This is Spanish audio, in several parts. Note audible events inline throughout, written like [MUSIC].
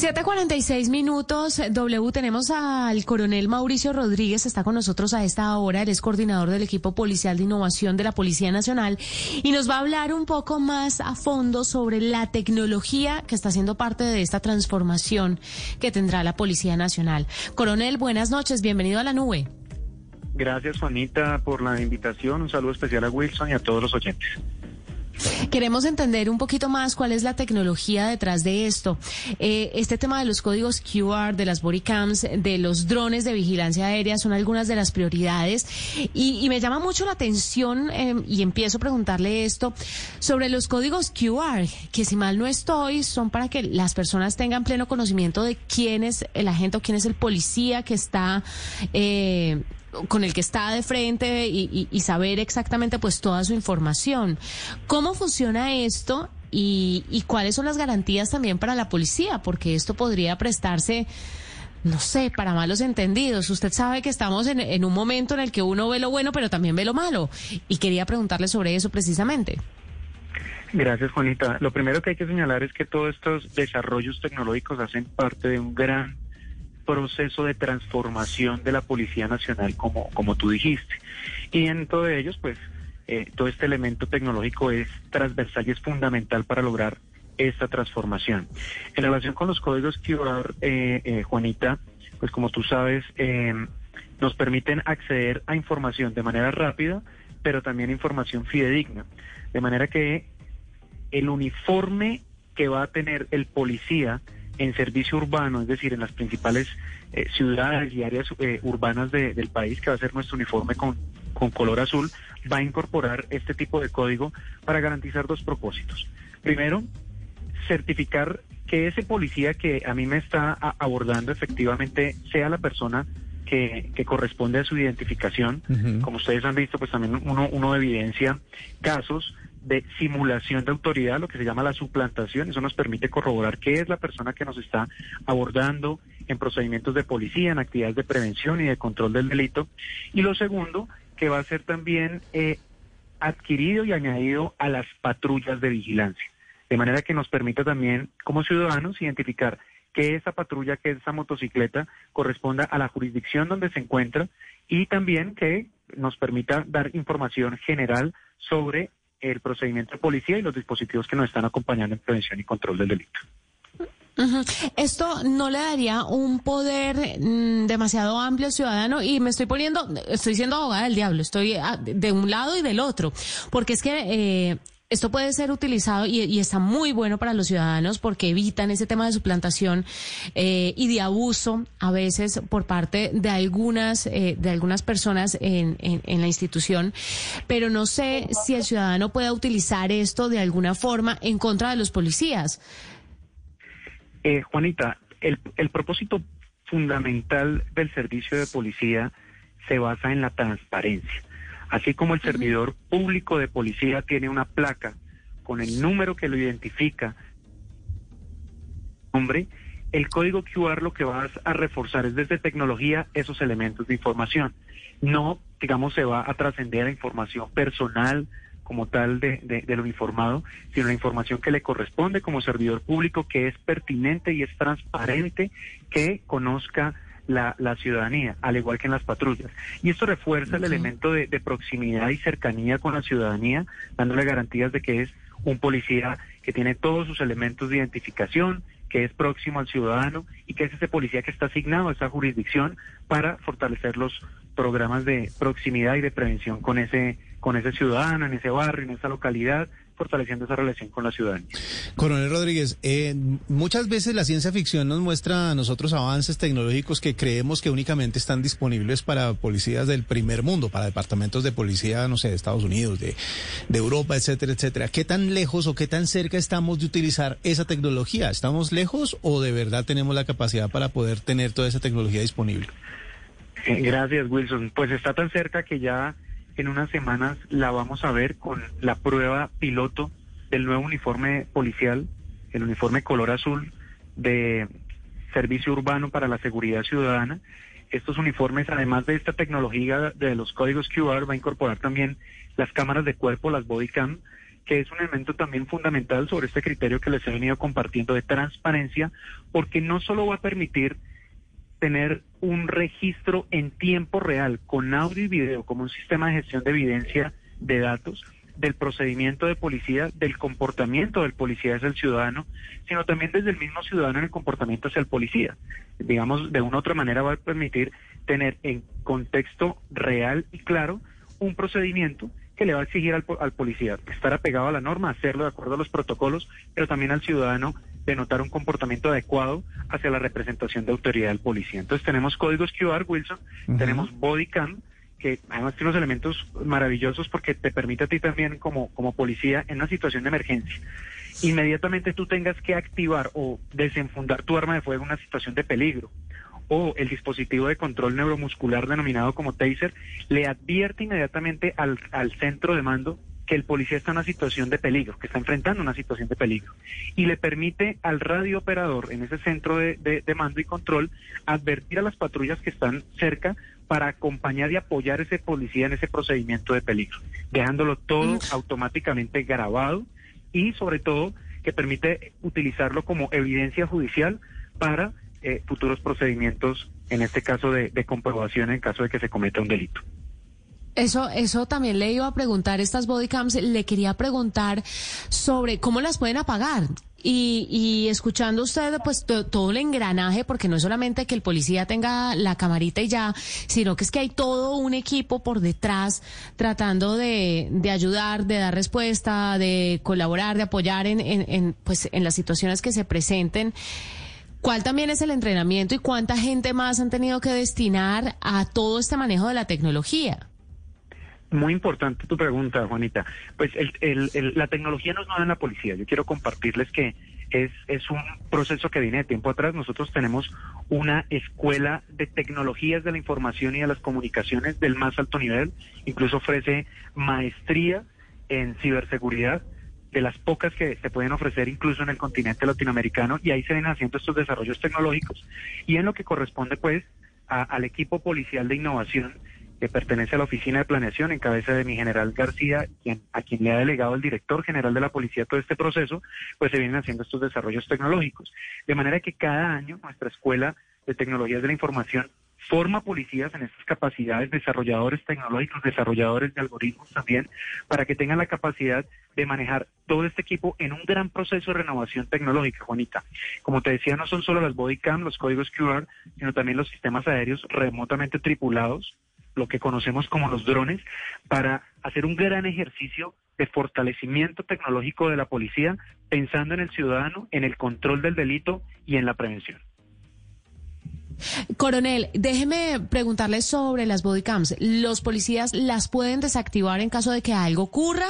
7:46 minutos. W, tenemos al coronel Mauricio Rodríguez, está con nosotros a esta hora. Él es coordinador del equipo policial de innovación de la Policía Nacional y nos va a hablar un poco más a fondo sobre la tecnología que está siendo parte de esta transformación que tendrá la Policía Nacional. Coronel, buenas noches. Bienvenido a la nube. Gracias, Juanita, por la invitación. Un saludo especial a Wilson y a todos los oyentes. Queremos entender un poquito más cuál es la tecnología detrás de esto. Eh, este tema de los códigos QR, de las bodycams, de los drones de vigilancia aérea son algunas de las prioridades y, y me llama mucho la atención eh, y empiezo a preguntarle esto sobre los códigos QR, que si mal no estoy son para que las personas tengan pleno conocimiento de quién es el agente o quién es el policía que está eh, con el que está de frente y, saber exactamente pues toda su información. ¿Cómo funciona esto y, y cuáles son las garantías también para la policía? Porque esto podría prestarse no sé, para malos entendidos. Usted sabe que estamos en, un momento en el que uno ve lo bueno, pero también ve lo malo. Y quería preguntarle sobre eso precisamente. Gracias, Juanita. Lo primero que hay que señalar es que todos estos desarrollos tecnológicos hacen parte de un gran proceso de transformación de la Policía Nacional, como, como tú dijiste. Y en todos ellos, pues, eh, todo este elemento tecnológico es transversal y es fundamental para lograr esta transformación. En relación con los códigos QR, eh, eh, Juanita, pues como tú sabes, nos permiten acceder a información de manera rápida, pero también información fidedigna. De manera que el uniforme que va a tener el policía en servicio urbano, es decir, en las principales eh, ciudades y áreas eh, urbanas de, del país, que va a ser nuestro uniforme con, con color azul, va a incorporar este tipo de código para garantizar dos propósitos. Primero, certificar que ese policía que a mí me está abordando efectivamente sea la persona que, que, corresponde a su identificación. Uh -huh. Como ustedes han visto, pues también uno, uno evidencia casos de simulación de autoridad, lo que se llama la suplantación. Eso nos permite corroborar qué es la persona que nos está abordando en procedimientos de policía, en actividades de prevención y de control del delito. Y lo segundo, que va a ser también eh, adquirido y añadido a las patrullas de vigilancia. De manera que nos permita también, como ciudadanos, identificar que esa patrulla, que esa motocicleta corresponda a la jurisdicción donde se encuentra y también que nos permita dar información general sobre el procedimiento de policía y los dispositivos que nos están acompañando en prevención y control del delito. Esto no le daría un poder mmm, demasiado amplio al ciudadano y me estoy poniendo, estoy siendo abogada del diablo, estoy de un lado y del otro, porque es que eh, esto puede ser utilizado y, está muy bueno para los ciudadanos porque evitan ese tema de suplantación eh, y de abuso a veces por parte de algunas eh, de algunas personas en, en, en, la institución. Pero no sé si el ciudadano pueda utilizar esto de alguna forma en contra de los policías. Eh, Juanita, el, el propósito fundamental del servicio de policía se basa en la transparencia. Así como el servidor público de policía tiene una placa con el número que lo identifica, hombre, el código QR lo que vas a reforzar es desde tecnología esos elementos de información. No, digamos, se va a trascender a información personal como tal de, de, de, lo informado, sino la información que le corresponde como servidor público, que es pertinente y es transparente, que conozca la, la, ciudadanía, al igual que en las patrullas. Y esto refuerza el elemento de, de, proximidad y cercanía con la ciudadanía, dándole garantías de que es un policía que tiene todos sus elementos de identificación, que es próximo al ciudadano y que es ese policía que está asignado a esa jurisdicción para fortalecer los programas de proximidad y de prevención con ese, con ese ciudadano, en ese barrio, en esa localidad, fortaleciendo esa relación con la ciudadanía. Coronel Rodríguez, eh, muchas veces la ciencia ficción nos muestra a nosotros avances tecnológicos que creemos que únicamente están disponibles para policías del primer mundo, para departamentos de policía, no sé, de Estados Unidos, de, de Europa, etcétera, etcétera. ¿Qué tan lejos o qué tan cerca estamos de utilizar esa tecnología? ¿Estamos lejos o de verdad tenemos la capacidad para poder tener toda esa tecnología disponible? Eh, gracias, Wilson. Pues está tan cerca que ya en unas semanas la vamos a ver con la prueba piloto del nuevo uniforme policial, el uniforme color azul de Servicio Urbano para la Seguridad Ciudadana. Estos uniformes, además de esta tecnología de los códigos QR, va a incorporar también las cámaras de cuerpo, las body cam, que es un elemento también fundamental sobre este criterio que les he venido compartiendo de transparencia, porque no solo va a permitir tener un registro en tiempo real con audio y video como un sistema de gestión de evidencia de datos del procedimiento de policía, del comportamiento del policía hacia el ciudadano, sino también desde el mismo ciudadano en el comportamiento hacia el policía. Digamos, de una u otra manera va a permitir tener en contexto real y claro un procedimiento que le va a exigir al, al policía estar apegado a la norma, hacerlo de acuerdo a los protocolos, pero también al ciudadano denotar un comportamiento adecuado hacia la representación de autoridad del policía. Entonces tenemos códigos QR, Wilson, tenemos body cam, que además tiene unos elementos maravillosos porque te permite a ti también como, como policía en una situación de emergencia, inmediatamente tú tengas que activar o desenfundar tu arma de fuego en una situación de peligro o el dispositivo de control neuromuscular denominado como taser, le advierte inmediatamente al, al centro de mando que el policía está en una situación de peligro, que está enfrentando una situación de peligro, y le permite al radiooperador en ese centro de, de, mando y control advertir a las patrullas que están cerca para acompañar y apoyar a ese policía en ese procedimiento de peligro, dejándolo todo mm. automáticamente grabado y sobre todo que permite utilizarlo como evidencia judicial para eh, futuros procedimientos, en este caso de, de comprobación en caso de que se cometa un delito. Eso, eso también le iba a preguntar, estas bodycams, le quería preguntar sobre cómo las pueden apagar. Y, y escuchando usted, pues todo el engranaje, porque no es solamente que el policía tenga la camarita y ya, sino que es que hay todo un equipo por detrás tratando de, de ayudar, de dar respuesta, de colaborar, de apoyar en, en, en, pues, en las situaciones que se presenten. ¿Cuál también es el entrenamiento y cuánta gente más han tenido que destinar a todo este manejo de la tecnología? Muy importante tu pregunta, Juanita. Pues el, el, la tecnología no es nada en la policía. Yo quiero compartirles que es, es un proceso que viene de tiempo atrás. Nosotros tenemos una escuela de tecnologías de la información y de las comunicaciones del más alto nivel. Incluso ofrece maestría en ciberseguridad de las pocas que se pueden ofrecer incluso en el continente latinoamericano y ahí se ven haciendo estos desarrollos tecnológicos. Y en lo que corresponde pues al equipo policial de innovación que pertenece a la Oficina de Planeación en cabeza de mi general García, quien, a quien le ha delegado el director general de la policía todo este proceso, pues se vienen haciendo estos desarrollos tecnológicos. De manera que cada año nuestra Escuela de Tecnologías de la Información forma policías en estas capacidades, desarrolladores tecnológicos, desarrolladores de algoritmos también, para que tengan la capacidad de manejar todo este equipo en un gran proceso de renovación tecnológica, Juanita. Como te decía, no son solo las bodycam, los códigos QR, sino también los sistemas aéreos remotamente tripulados, lo que conocemos como los drones, para hacer un gran ejercicio de fortalecimiento tecnológico de la policía, pensando en el ciudadano, en el control del delito y en la prevención. Coronel, déjeme preguntarle sobre las bodycams. ¿Los policías las pueden desactivar en caso de que algo ocurra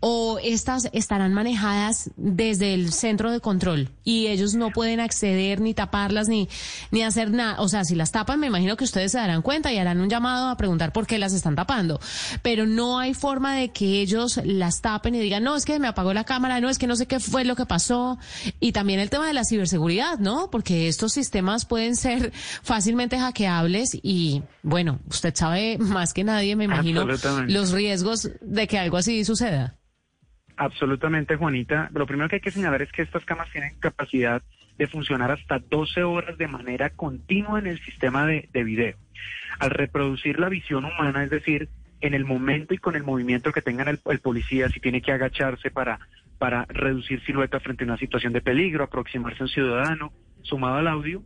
o estas estarán manejadas desde el centro de control y ellos no pueden acceder ni taparlas ni, ni hacer nada? O sea, si las tapan, me imagino que ustedes se darán cuenta y harán un llamado a preguntar por qué las están tapando. Pero no hay forma de que ellos las tapen y digan, no, es que me apagó la cámara, no, es que no sé qué fue lo que pasó. Y también el tema de la ciberseguridad, ¿no? Porque estos sistemas pueden ser fácilmente hackeables y bueno, usted sabe más que nadie, me imagino, los riesgos de que algo así suceda. Absolutamente, Juanita. Lo primero que hay que señalar es que estas camas tienen capacidad de funcionar hasta 12 horas de manera continua en el sistema de, video. Al reproducir la visión humana, es decir, en el momento y con el movimiento que tengan el, el policía, si tiene que agacharse para, para reducir silueta frente a una situación de peligro, aproximarse a un ciudadano, sumado al audio,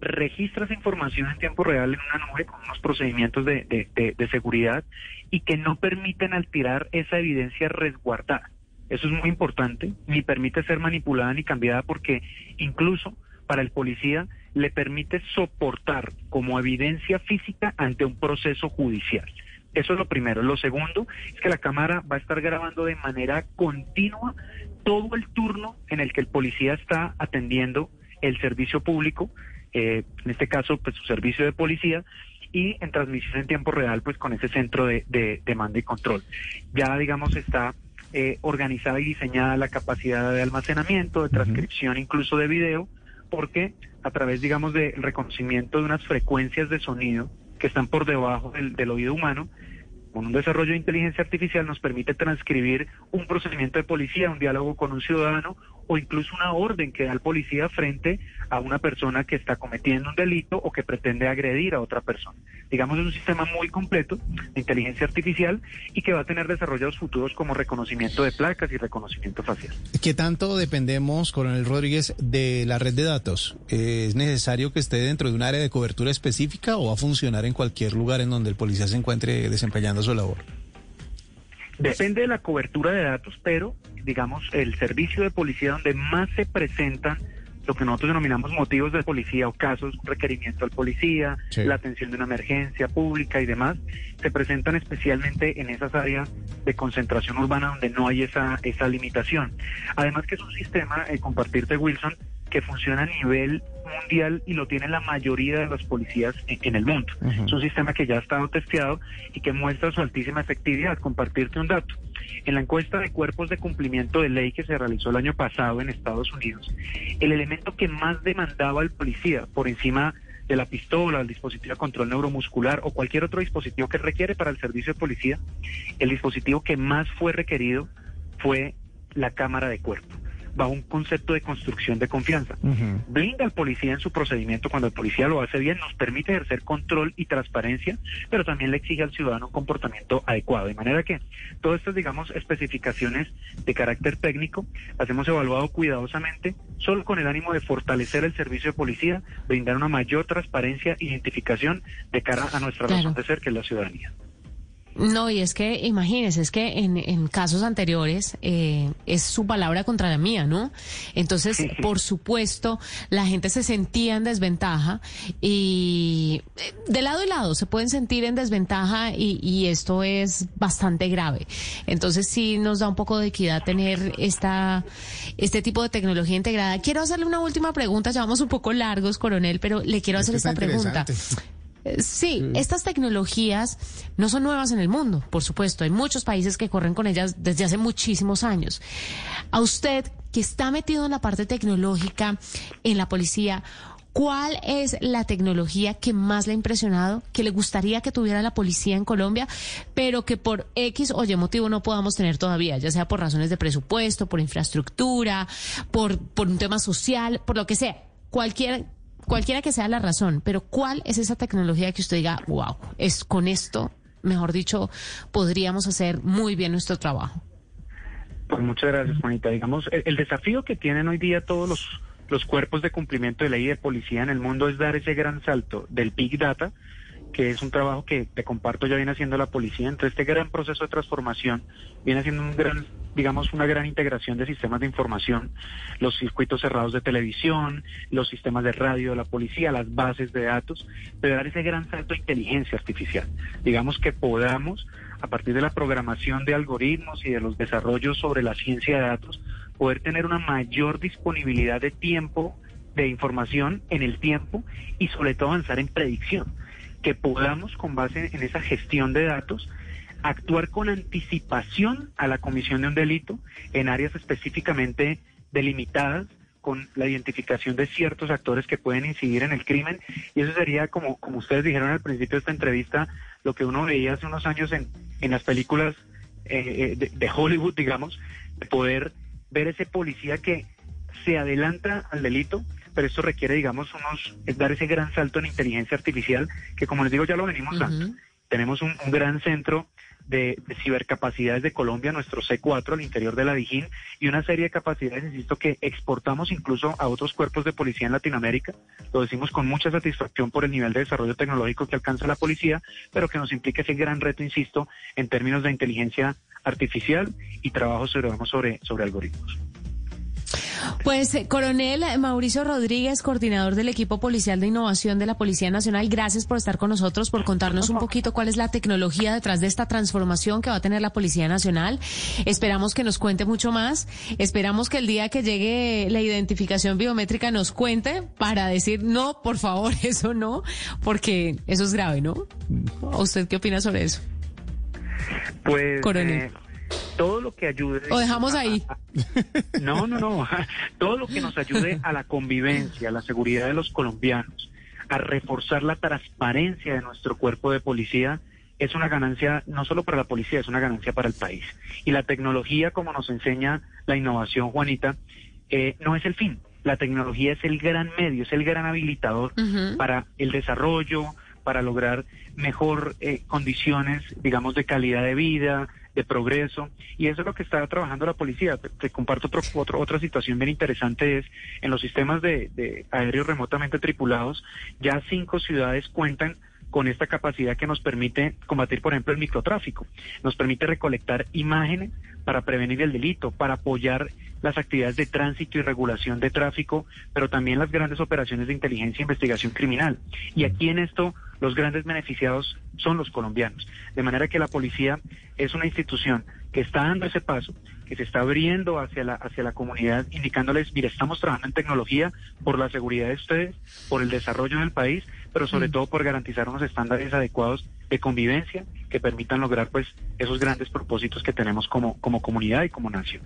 registra esa información en tiempo real en una nube con unos procedimientos de, de, seguridad y que no permiten alterar esa evidencia resguardada. eso es muy importante, ni permite ser manipulada ni cambiada porque incluso para el policía le permite soportar como evidencia física ante un proceso judicial. Eso es lo primero. Lo segundo es que la cámara va a estar grabando de manera continua todo el turno en el que el policía está atendiendo el servicio público, eh, en este caso, pues su servicio de policía, y en transmisión en tiempo real, pues con ese centro de, de, mando y control. Ya, digamos, está eh, organizada y diseñada la capacidad de almacenamiento, de transcripción, incluso de video, porque a través, digamos, del reconocimiento de unas frecuencias de sonido que están por debajo del, del oído humano, con un desarrollo de inteligencia artificial nos permite transcribir un procedimiento de policía, un diálogo con un ciudadano o incluso una orden que da el policía frente a una persona que está cometiendo un delito o que pretende agredir a otra persona. Digamos, es un sistema muy completo de inteligencia artificial y que va a tener desarrollos futuros como reconocimiento de placas y reconocimiento facial. ¿Qué tanto dependemos, coronel Rodríguez, de la red de datos? ¿Es necesario que esté dentro de un área de cobertura específica o va a funcionar en cualquier lugar en donde el policía se encuentre desempeñando su labor? Depende de la cobertura de datos, pero digamos el servicio de policía donde más se presentan lo que nosotros denominamos motivos de policía o casos, requerimiento al policía, la atención de una emergencia pública y demás, se presentan especialmente en esas áreas de concentración urbana donde no hay esa, esa limitación. Además que es un sistema, eh, compartirte Wilson, que funciona a nivel mundial y lo tiene la mayoría de las policías en, el mundo. Es un sistema que ya ha estado testeado y que muestra su altísima efectividad. Compartirte un dato. En la encuesta de cuerpos de cumplimiento de ley que se realizó el año pasado en Estados Unidos, el elemento que más demandaba al policía por encima de la pistola, el dispositivo de control neuromuscular o cualquier otro dispositivo que requiere para el servicio de policía, el dispositivo que más fue requerido fue la cámara de cuerpo bajo un concepto de construcción de confianza. Blinda al policía en su procedimiento cuando el policía lo hace bien, nos permite ejercer control y transparencia, pero también le exige al ciudadano un comportamiento adecuado. De manera que todas estas, digamos, especificaciones de carácter técnico las hemos evaluado cuidadosamente, solo con el ánimo de fortalecer el servicio de policía, brindar una mayor transparencia e identificación de cara a nuestra razón de ser, que es la ciudadanía. No, y es que, imagínese, es que en, en casos anteriores eh, es su palabra contra la mía, ¿no? Entonces, por supuesto, la gente se sentía en desventaja y eh, de lado y lado se pueden sentir en desventaja y, y esto es bastante grave. Entonces, sí nos da un poco de equidad tener esta, este tipo de tecnología integrada. Quiero hacerle una última pregunta, ya vamos un poco largos, coronel, pero le quiero hacer esta pregunta. Sí, estas tecnologías no son nuevas en el mundo, por supuesto. Hay muchos países que corren con ellas desde hace muchísimos años. A usted, que está metido en la parte tecnológica en la policía, ¿Cuál es la tecnología que más le ha impresionado, que le gustaría que tuviera la policía en Colombia, pero que por X o Y motivo no podamos tener todavía, ya sea por razones de presupuesto, por infraestructura, por, por un tema social, por lo que sea? Cualquier cualquiera que sea la razón, pero ¿cuál es esa tecnología que usted diga, wow, es con esto, mejor dicho, podríamos hacer muy bien nuestro trabajo? Pues muchas gracias, Juanita. Digamos, el, desafío que tienen hoy día todos los, los cuerpos de cumplimiento de ley de policía en el mundo es dar ese gran salto del Big Data que es un trabajo que te comparto ya viene haciendo la policía. Entre este gran proceso de transformación viene haciendo un gran, digamos, una gran integración de sistemas de información, los circuitos cerrados de televisión, los sistemas de radio de la policía, las bases de datos, pero dar ese gran salto de inteligencia artificial. Digamos que podamos, a partir de la programación de algoritmos y de los desarrollos sobre la ciencia de datos, poder tener una mayor disponibilidad de tiempo de información en el tiempo y sobre todo avanzar en predicción que podamos, con base en esa gestión de datos, actuar con anticipación a la comisión de un delito en áreas específicamente delimitadas con la identificación de ciertos actores que pueden incidir en el crimen y eso sería como como ustedes dijeron al principio de esta entrevista lo que uno veía hace unos años en, en las películas eh, eh, de, Hollywood digamos de poder ver ese policía que se adelanta al delito pero esto requiere, digamos, unos, es dar ese gran salto en inteligencia artificial, que como les digo, ya lo venimos dando. Tenemos un, gran centro de, cibercapacidades de Colombia, nuestro C4 al interior de la Dijín, y una serie de capacidades, insisto, que exportamos incluso a otros cuerpos de policía en Latinoamérica. Lo decimos con mucha satisfacción por el nivel de desarrollo tecnológico que alcanza la policía, pero que nos implica ese gran reto, insisto, en términos de inteligencia artificial y trabajo sobre, sobre, sobre algoritmos. Pues, eh, coronel Mauricio Rodríguez, coordinador del equipo policial de innovación de la Policía Nacional, gracias por estar con nosotros, por contarnos un poquito cuál es la tecnología detrás de esta transformación que va a tener la Policía Nacional. Esperamos que nos cuente mucho más. Esperamos que el día que llegue la identificación biométrica nos cuente para decir, no, por favor, [LAUGHS] eso no, porque eso es grave, ¿no? ¿Usted qué opina sobre eso? Pues, coronel. Eh, todo lo que ayude. O dejamos ahí. no, no, no. [LAUGHS] Todo lo que nos ayude a la convivencia, a la seguridad de los colombianos, a reforzar la transparencia de nuestro cuerpo de policía, es una ganancia no solo para la policía, es una ganancia para el país. Y la tecnología, como nos enseña la innovación, Juanita, eh, no es el fin. La tecnología es el gran medio, es el gran habilitador para el desarrollo, para lograr mejor eh, condiciones, digamos, de calidad de vida, de progreso, y eso es lo que está trabajando la policía. Te, comparto otro, otra situación bien interesante, es en los sistemas de, de aéreos remotamente tripulados, ya cinco ciudades cuentan con esta capacidad que nos permite combatir, por ejemplo, el microtráfico. Nos permite recolectar imágenes para prevenir el delito, para apoyar las actividades de tránsito y regulación de tráfico, pero también las grandes operaciones de inteligencia e investigación criminal. Y aquí en esto los grandes beneficiados son los colombianos. De manera que la policía es una institución que está dando ese paso, que se está abriendo hacia la, hacia la comunidad, indicándoles, mire, estamos trabajando en tecnología por la seguridad de ustedes, por el desarrollo del país, pero sobre mm. todo por garantizar unos estándares adecuados de convivencia que permitan lograr pues esos grandes propósitos que tenemos como, como comunidad y como nación.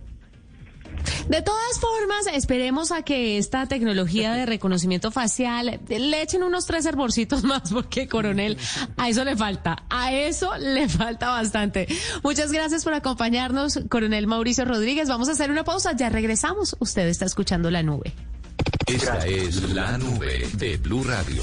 De todas formas, esperemos a que esta tecnología de reconocimiento facial le echen unos tres hervorcitos [LAUGHS] más, porque coronel, a eso le falta, a eso le falta bastante. Muchas gracias por acompañarnos, coronel Mauricio Rodríguez. Vamos a hacer una pausa, ya regresamos. Usted está escuchando la nube. Esta es la nube de Blue Radio.